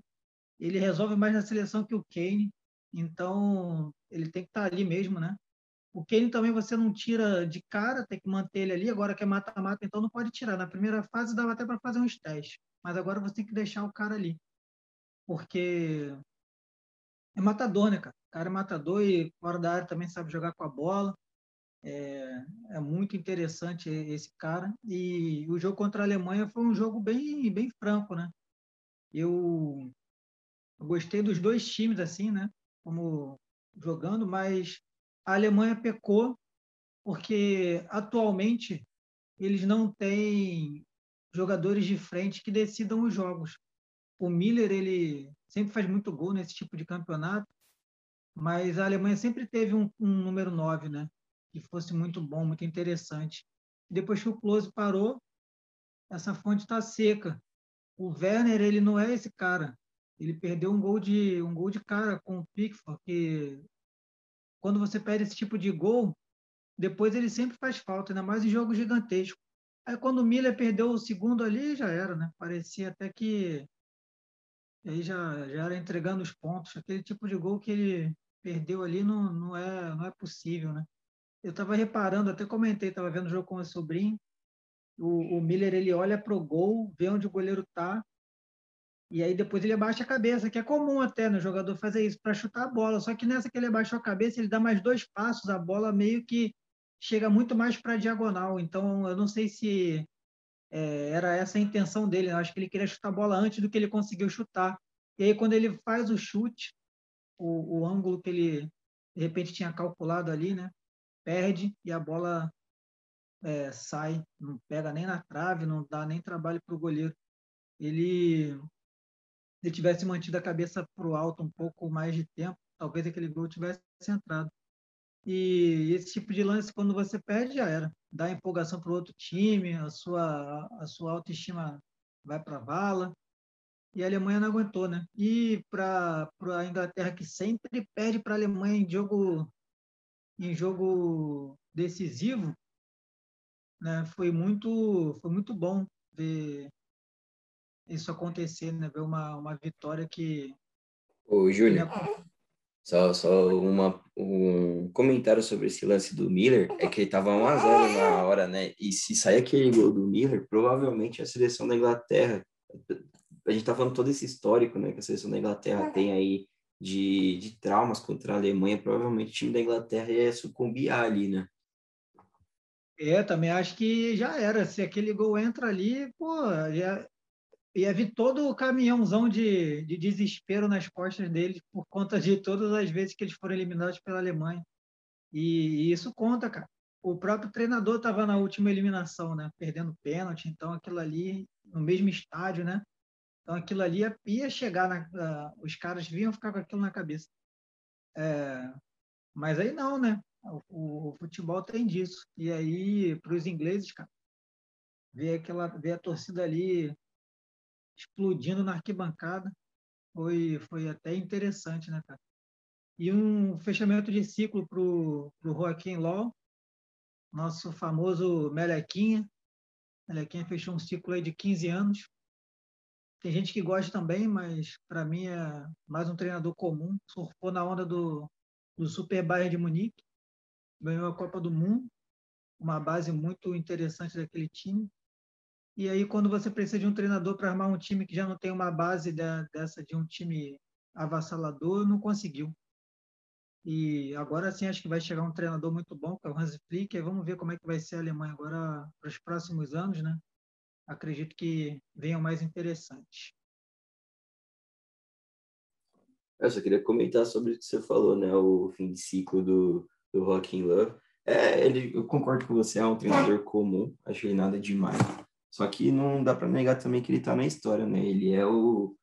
B: Ele resolve mais na seleção que o Kane, então ele tem que estar ali mesmo, né? O Kane também você não tira de cara, tem que manter ele ali. Agora que é mata-mata, então não pode tirar. Na primeira fase dava até para fazer uns testes, mas agora você tem que deixar o cara ali, porque é matador, né, cara? O cara é matador e fora da área também sabe jogar com a bola. É, é, muito interessante esse cara. E o jogo contra a Alemanha foi um jogo bem, bem franco, né? Eu, eu gostei dos dois times, assim, né? Como jogando, mas a Alemanha pecou porque atualmente eles não têm jogadores de frente que decidam os jogos. O Miller, ele sempre faz muito gol nesse tipo de campeonato, mas a Alemanha sempre teve um, um número 9, né? que fosse muito bom, muito interessante. Depois que o Close parou, essa fonte está seca. O Werner, ele não é esse cara. Ele perdeu um gol de um gol de cara com o Pickford, que quando você perde esse tipo de gol, depois ele sempre faz falta, ainda mais em jogo gigantesco. Aí quando o Miller perdeu o segundo ali, já era, né? Parecia até que aí já, já era entregando os pontos. Aquele tipo de gol que ele perdeu ali não, não, é, não é possível, né? eu estava reparando, até comentei, estava vendo o jogo com o sobrinho, o, o Miller ele olha para o gol, vê onde o goleiro está, e aí depois ele abaixa a cabeça, que é comum até no jogador fazer isso, para chutar a bola. Só que nessa que ele abaixou a cabeça, ele dá mais dois passos, a bola meio que chega muito mais para a diagonal. Então, eu não sei se é, era essa a intenção dele. Eu acho que ele queria chutar a bola antes do que ele conseguiu chutar. E aí, quando ele faz o chute, o, o ângulo que ele de repente tinha calculado ali, né? perde e a bola é, sai, não pega nem na trave, não dá nem trabalho para o goleiro. Ele, ele tivesse mantido a cabeça para o alto um pouco mais de tempo, talvez aquele gol tivesse entrado. E esse tipo de lance, quando você perde, já era. Dá empolgação para o outro time, a sua, a sua autoestima vai para a vala. E a Alemanha não aguentou, né? E para a Inglaterra, que sempre perde para a Alemanha em jogo em jogo decisivo, né, foi muito foi muito bom ver isso acontecer, né, ver uma, uma vitória que
A: Ô, Júnior, só, só uma, um comentário sobre esse lance do Miller, é que ele estava 1 a 0 na hora, né? E se sair aquele gol do Miller, provavelmente a seleção da Inglaterra, a gente tá falando todo esse histórico, né, que a seleção da Inglaterra tem aí de, de traumas contra a Alemanha, provavelmente o time da Inglaterra ia sucumbir ali, né?
B: É, também acho que já era. Se aquele gol entra ali, pô, ia, ia vir todo o caminhãozão de, de desespero nas costas deles por conta de todas as vezes que eles foram eliminados pela Alemanha. E, e isso conta, cara. O próprio treinador estava na última eliminação, né? Perdendo pênalti, então aquilo ali, no mesmo estádio, né? Então aquilo ali ia, ia chegar, na, os caras vinham ficar com aquilo na cabeça. É, mas aí não, né? O, o, futebol tem disso. E aí, para os ingleses, cara, ver, aquela, ver a torcida ali explodindo na arquibancada foi, foi até interessante, né, cara? E um fechamento de ciclo para o Joaquim Law, nosso famoso Melequinha. Melequinha fechou um ciclo aí de 15 anos. Tem gente que gosta também, mas para mim é mais um treinador comum. Surfou na onda do, do Super Bayern de Munique, ganhou a Copa do Mundo, uma base muito interessante daquele time. E aí, quando você precisa de um treinador para armar um time que já não tem uma base dessa de um time avassalador, não conseguiu. E agora sim acho que vai chegar um treinador muito bom, que é o Hans Flick, e vamos ver como é que vai ser a Alemanha agora para os próximos anos, né? Acredito que venham mais interessantes.
A: Eu só queria comentar sobre o que você falou, né? O fim de ciclo do, do Rockin' Love. É, ele, eu concordo com você, é um treinador comum, acho ele nada demais. Só que não dá para negar também que ele tá na história, né? Ele é o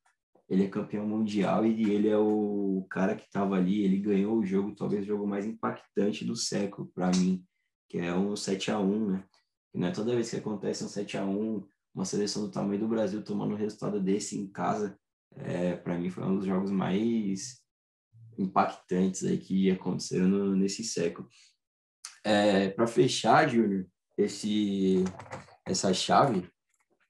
A: ele é campeão mundial e ele é o cara que estava ali, ele ganhou o jogo, talvez o jogo mais impactante do século para mim, que é um 7 a 1, né? E não é toda vez que acontece um 7 a 1, uma seleção do tamanho do Brasil tomando um resultado desse em casa, é, para mim foi um dos jogos mais impactantes aí que aconteceram no, nesse século. É, para fechar, Júnior, esse essa chave,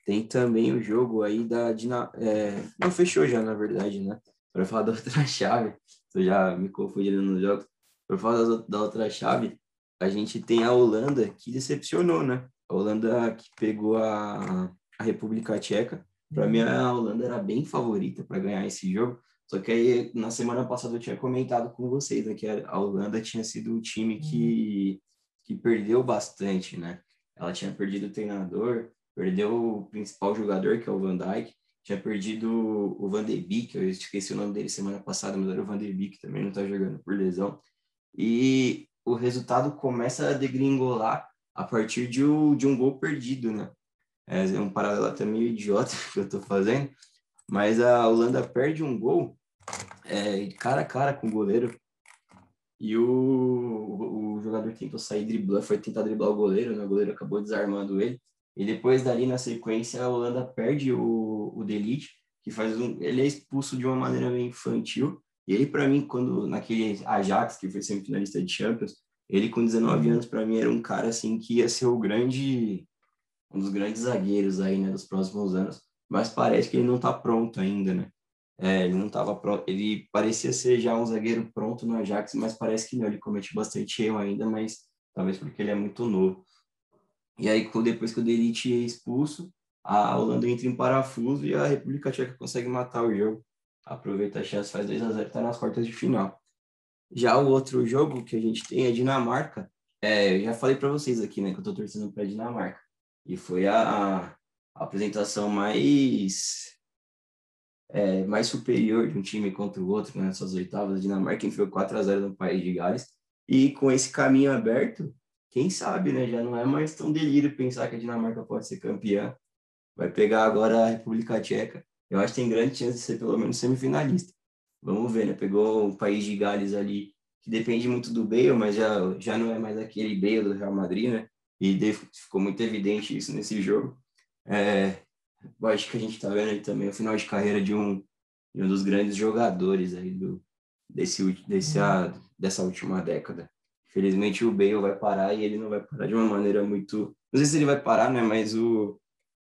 A: tem também o jogo aí da Dinamarca. É, não fechou já, na verdade, né? Para falar da outra chave, eu já me confundindo nos jogos. Para falar da, da outra chave, a gente tem a Holanda que decepcionou, né? A Holanda que pegou a, a República Tcheca. Para mim, a Holanda era bem favorita para ganhar esse jogo. Só que aí, na semana passada, eu tinha comentado com vocês né, que a Holanda tinha sido um time que, que perdeu bastante, né? Ela tinha perdido o treinador, perdeu o principal jogador, que é o Van Dijk, tinha perdido o Van de Beek, eu esqueci o nome dele semana passada, mas era o Van de Beek, também não está jogando por lesão. E o resultado começa a degringolar a partir de, um, de um gol perdido, né? É, é um paralelo até meio idiota que eu estou fazendo, mas a Holanda perde um gol é, cara a cara com o goleiro e o, o, jogador tentou sair driblando, foi tentar driblar o goleiro, né? o goleiro acabou desarmando ele. E depois dali, na sequência, a Holanda perde o, o Delite, que faz um. Ele é expulso de uma maneira meio infantil. E ele, para mim, quando naquele Ajax, que foi semifinalista de Champions, ele com 19 anos, para mim, era um cara assim que ia ser o grande. um dos grandes zagueiros aí, né, dos próximos anos. Mas parece que ele não está pronto ainda, né? É, ele não estava pronto. Ele parecia ser já um zagueiro pronto no Ajax, mas parece que não. Ele comete bastante erro ainda, mas talvez porque ele é muito novo. E aí, depois que o Delite é expulso, a Holanda entra em parafuso e a República Tcheca consegue matar o jogo. Aproveita a chance, faz 2 a 0 está nas quartas de final. Já o outro jogo que a gente tem é Dinamarca. É, eu já falei para vocês aqui, né, que eu estou torcendo para Dinamarca. E foi a, a apresentação mais é, mais superior de um time contra o outro né, nessas oitavas. A Dinamarca enfiou 4 a 0 no país de Gales. E com esse caminho aberto, quem sabe, né? Já não é mais tão delírio pensar que a Dinamarca pode ser campeã. Vai pegar agora a República Tcheca. Eu acho que tem grande chance de ser pelo menos semifinalista. Vamos ver, né? Pegou o país de Gales ali, que depende muito do Bale, mas já, já não é mais aquele Bale do Real Madrid, né? E ficou muito evidente isso nesse jogo. É, acho que a gente está vendo aí também o final de carreira de um, de um dos grandes jogadores aí do, desse, desse, a, dessa última década. Felizmente o Bale vai parar e ele não vai parar de uma maneira muito. Não sei se ele vai parar, né? Mas o,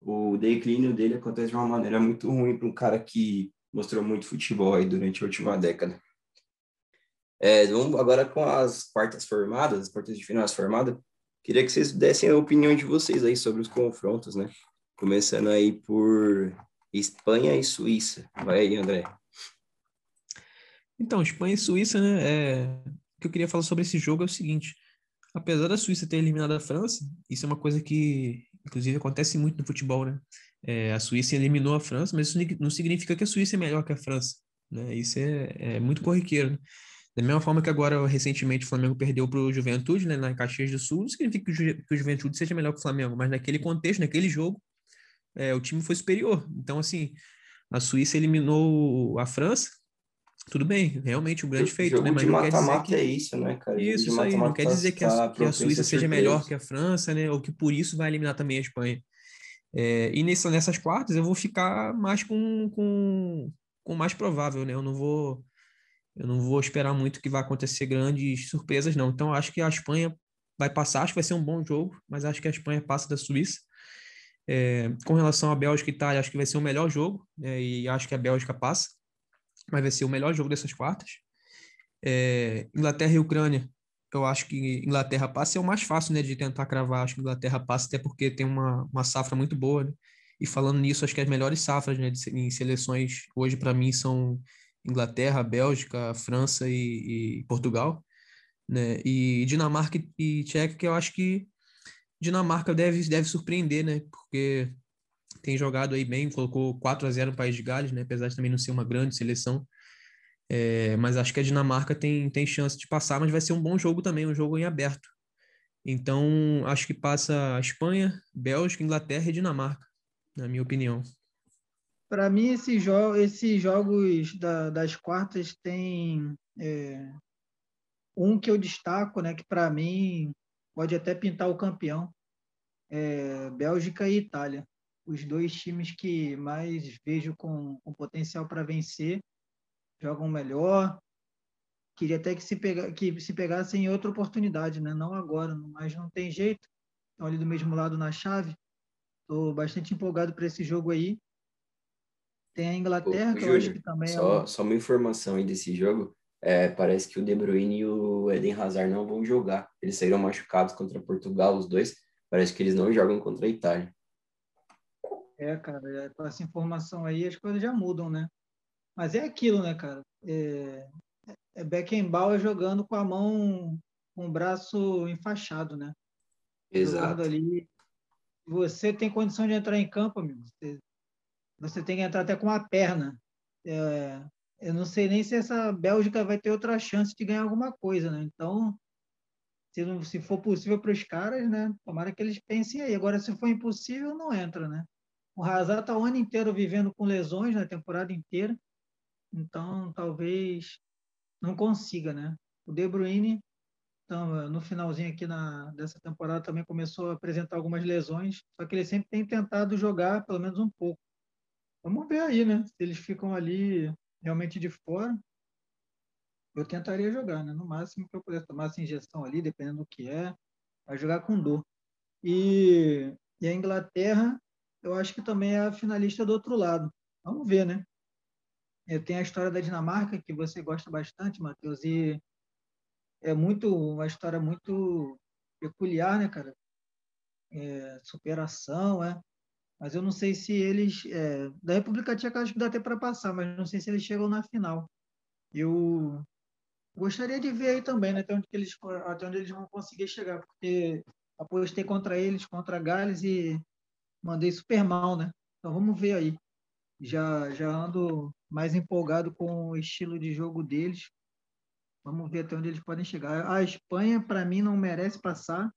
A: o declínio dele acontece de uma maneira muito ruim para um cara que mostrou muito futebol aí durante a última década. É, vamos agora com as quartas formadas, as quartas de finais formadas. Queria que vocês dessem a opinião de vocês aí sobre os confrontos, né? Começando aí por Espanha e Suíça. Vai aí, André.
C: Então, Espanha e Suíça, né? É que eu queria falar sobre esse jogo é o seguinte: apesar da Suíça ter eliminado a França, isso é uma coisa que, inclusive, acontece muito no futebol, né? É, a Suíça eliminou a França, mas isso não significa que a Suíça é melhor que a França, né? Isso é, é muito corriqueiro. Né? Da mesma forma que agora, recentemente, o Flamengo perdeu para o Juventude, né, na Caxias do Sul, não significa que o, Ju, que o Juventude seja melhor que o Flamengo, mas naquele contexto, naquele jogo, é, o time foi superior. Então, assim, a Suíça eliminou a França, tudo bem, realmente um grande feito,
A: né?
C: Mas
A: não quer dizer que é isso, né, cara?
C: Isso, isso aí. Não quer dizer que a, tá que a Suíça seja melhor que a França, né? Ou que por isso vai eliminar também a Espanha. É, e nessa, nessas quartas eu vou ficar mais com, com, com mais provável, né? Eu não vou eu não vou esperar muito que vai acontecer grandes surpresas, não. Então acho que a Espanha vai passar, acho que vai ser um bom jogo, mas acho que a Espanha passa da Suíça. É, com relação à Bélgica e Itália, acho que vai ser o melhor jogo, é, e acho que a Bélgica passa, mas vai ser o melhor jogo dessas quartas. É, Inglaterra e Ucrânia, eu acho que Inglaterra passa é o mais fácil né, de tentar cravar, acho que Inglaterra passa, até porque tem uma, uma safra muito boa, né? E falando nisso, acho que as melhores safras né, de, em seleções hoje, para mim, são Inglaterra, Bélgica, França e, e Portugal. Né? E Dinamarca e Tcheca, que eu acho que Dinamarca deve, deve surpreender, né? Porque tem jogado aí bem, colocou 4 a 0 no País de Gales, né? Apesar de também não ser uma grande seleção. É, mas acho que a Dinamarca tem, tem chance de passar, mas vai ser um bom jogo também, um jogo em aberto. Então, acho que passa a Espanha, Bélgica, Inglaterra e Dinamarca, na minha opinião.
B: Para mim, esses, jo jogos da, das quartas tem é, um que eu destaco, né, que para mim pode até pintar o campeão, é Bélgica e Itália. Os dois times que mais vejo com, com potencial para vencer, jogam melhor. Queria até que se, pega, que se pegassem em outra oportunidade, né? não agora, mas não tem jeito. Estão ali do mesmo lado na chave. Estou bastante empolgado para esse jogo aí. Tem a Inglaterra, Ô, que Júnior, eu acho que também
A: só,
B: é. Um...
A: Só uma informação aí desse jogo. É, parece que o De Bruyne e o Eden Hazard não vão jogar. Eles saíram machucados contra Portugal, os dois. Parece que eles não jogam contra a Itália.
B: É, cara, é, com essa informação aí as coisas já mudam, né? Mas é aquilo, né, cara? É, é Beckenbauer jogando com a mão, com o braço enfaixado, né?
A: Exato. Jogando
B: ali. Você tem condição de entrar em campo, amigo. Você, você tem que entrar até com a perna. É, eu não sei nem se essa Bélgica vai ter outra chance de ganhar alguma coisa, né? Então, se, não, se for possível para os caras, né? Tomara que eles pensem aí. Agora, se for impossível, não entra, né? O Hazard está o ano inteiro vivendo com lesões, na né? temporada inteira. Então, talvez não consiga, né? O De Bruyne, então, no finalzinho aqui na, dessa temporada, também começou a apresentar algumas lesões, só que ele sempre tem tentado jogar pelo menos um pouco. Vamos ver aí, né? Se eles ficam ali realmente de fora, eu tentaria jogar, né? No máximo que eu pudesse tomar essa injeção ali, dependendo do que é, vai jogar com dor. E, e a Inglaterra, eu acho que também é a finalista do outro lado. Vamos ver, né? Eu tenho a história da Dinamarca, que você gosta bastante, Matheus, e é muito uma história muito peculiar, né, cara? É, superação, é mas eu não sei se eles. É, da República Tcheca acho que dá até para passar, mas não sei se eles chegam na final. Eu gostaria de ver aí também, né, até onde, eles, até onde eles vão conseguir chegar, porque apostei contra eles, contra Gales e mandei super mal, né? Então vamos ver aí. Já, já ando mais empolgado com o estilo de jogo deles. Vamos ver até onde eles podem chegar. A Espanha, para mim, não merece passar.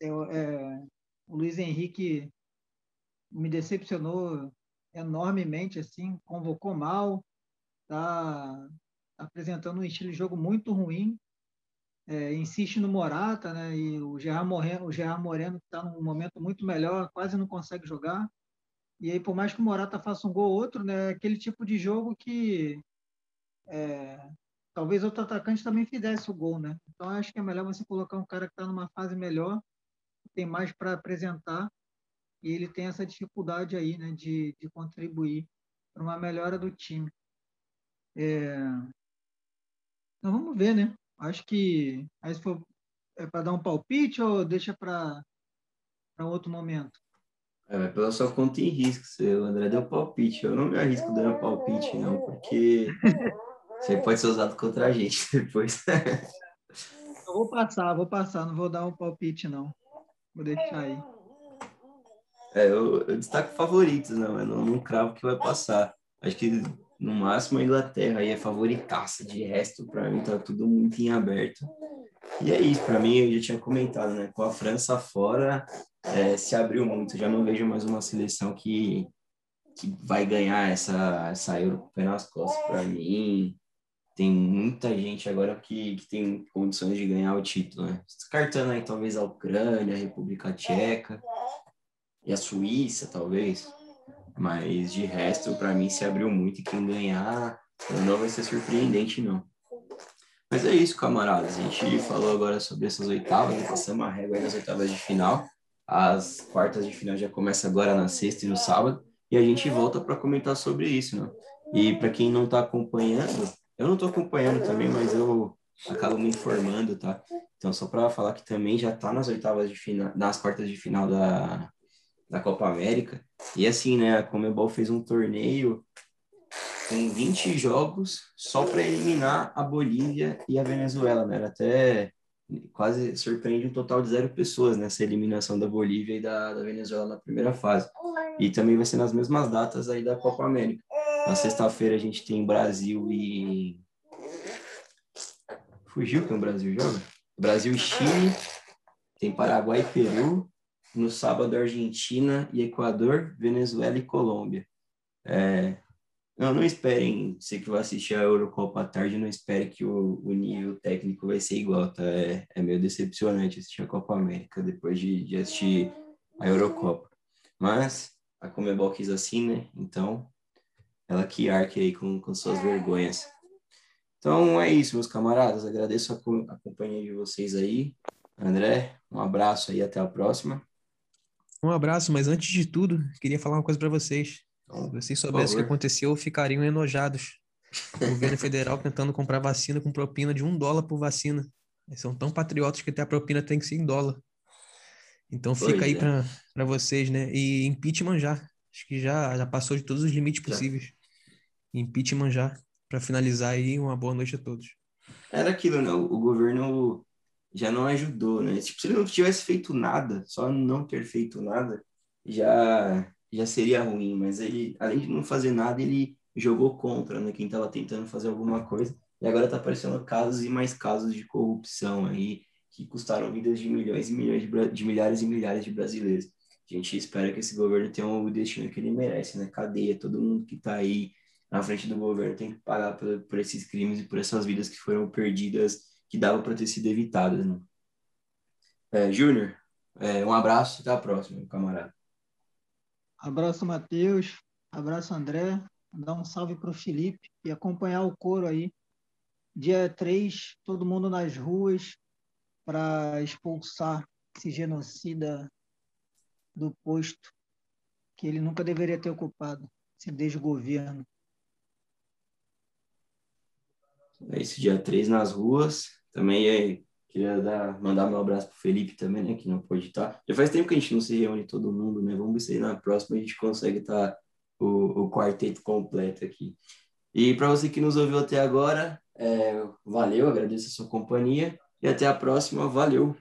B: É, é, o Luiz Henrique me decepcionou enormemente, assim, convocou mal, está apresentando um estilo de jogo muito ruim, é, insiste no Morata, né, e o Gerard Moreno, o Gerard Moreno está num momento muito melhor, quase não consegue jogar, e aí por mais que o Morata faça um gol ou outro, né, é aquele tipo de jogo que é, talvez outro atacante também fizesse o gol, né, então acho que é melhor você colocar um cara que está numa fase melhor, tem mais para apresentar, e ele tem essa dificuldade aí, né, de, de contribuir para uma melhora do time. É... Então vamos ver, né? Acho que aí se for é para dar um palpite ou deixa para outro momento?
A: É, pela sua conta em risco, o André deu palpite. Eu não me arrisco dando palpite, não, porque você pode ser usado contra a gente depois.
B: eu vou passar, vou passar, não vou dar um palpite, não. Vou deixar aí.
A: É, eu, eu destaco favoritos, né, não, eu não, não cravo que vai passar. Acho que no máximo a Inglaterra aí é favoritaça, de resto, para mim tá tudo muito em aberto. E é isso, para mim, eu já tinha comentado, né? Com a França fora, é, se abriu muito. Já não vejo mais uma seleção que, que vai ganhar essa, essa Euro nas costas. Para mim, tem muita gente agora que, que tem condições de ganhar o título, né? Descartando aí talvez a Ucrânia, a República Tcheca e a Suíça, talvez. Mas de resto, para mim, se abriu muito e quem ganhar não vai ser surpreendente, não. Mas é isso, camaradas. A gente falou agora sobre essas oitavas, né? passamos a régua nas oitavas de final. As quartas de final já começa agora na sexta e no sábado. E a gente volta para comentar sobre isso, né? E para quem não está acompanhando, eu não estou acompanhando também, mas eu acabo me informando, tá? Então, só para falar que também já está nas oitavas de final, nas quartas de final da, da Copa América. E assim, né, a Comebol fez um torneio com 20 jogos só para eliminar a Bolívia e a Venezuela, né? Era até quase surpreende um total de zero pessoas nessa eliminação da Bolívia e da, da Venezuela na primeira fase. E também vai ser nas mesmas datas aí da Copa América. Na sexta-feira a gente tem Brasil e. Fugiu que o Brasil joga? Brasil e Chile. Tem Paraguai e Peru. No sábado, Argentina e Equador, Venezuela e Colômbia. É, não, não esperem, você que vai assistir a Eurocopa à tarde, não espere que o, o nível técnico vai ser igual, tá? É, é meio decepcionante assistir a Copa América depois de, de assistir a Eurocopa. Mas a Comebol quis assim, né? Então, ela que arque aí com, com suas vergonhas. Então é isso, meus camaradas. Agradeço a, a companhia de vocês aí. André, um abraço aí, até a próxima.
C: Um abraço, mas antes de tudo, queria falar uma coisa para vocês. Se vocês soubessem o que aconteceu, ficariam enojados. O governo federal tentando comprar vacina com propina de um dólar por vacina. Eles são tão patriotas que até a propina tem que ser em dólar. Então fica pois aí é. para vocês, né? E impeachment já. Acho que já, já passou de todos os limites possíveis. Já. Impeachment já. Para finalizar aí, uma boa noite a todos.
A: Era aquilo, né? O governo já não ajudou, né? Tipo, se ele não tivesse feito nada, só não ter feito nada, já já seria ruim, mas ele, além de não fazer nada, ele jogou contra, né, quem estava tentando fazer alguma coisa, e agora está aparecendo casos e mais casos de corrupção aí, que custaram vidas de milhões e milhões de, de milhares e milhares de brasileiros. A gente espera que esse governo tenha o destino que ele merece, né? Cadeia, todo mundo que está aí na frente do governo tem que pagar por, por esses crimes e por essas vidas que foram perdidas, que davam para ter sido evitadas, né? É, Júnior, é, um abraço, até a próxima, camarada.
B: Abraço, Matheus. Abraço, André. Dar um salve para o Felipe e acompanhar o coro aí. Dia 3, todo mundo nas ruas para expulsar esse genocida do posto que ele nunca deveria ter ocupado, esse desgoverno.
A: É esse dia 3 nas ruas. Também Queria dar, mandar meu abraço pro Felipe também, né, que não pode estar. Já faz tempo que a gente não se reúne todo mundo, né? Vamos ver se na próxima a gente consegue estar o, o quarteto completo aqui. E para você que nos ouviu até agora, é, valeu, agradeço a sua companhia e até a próxima, valeu!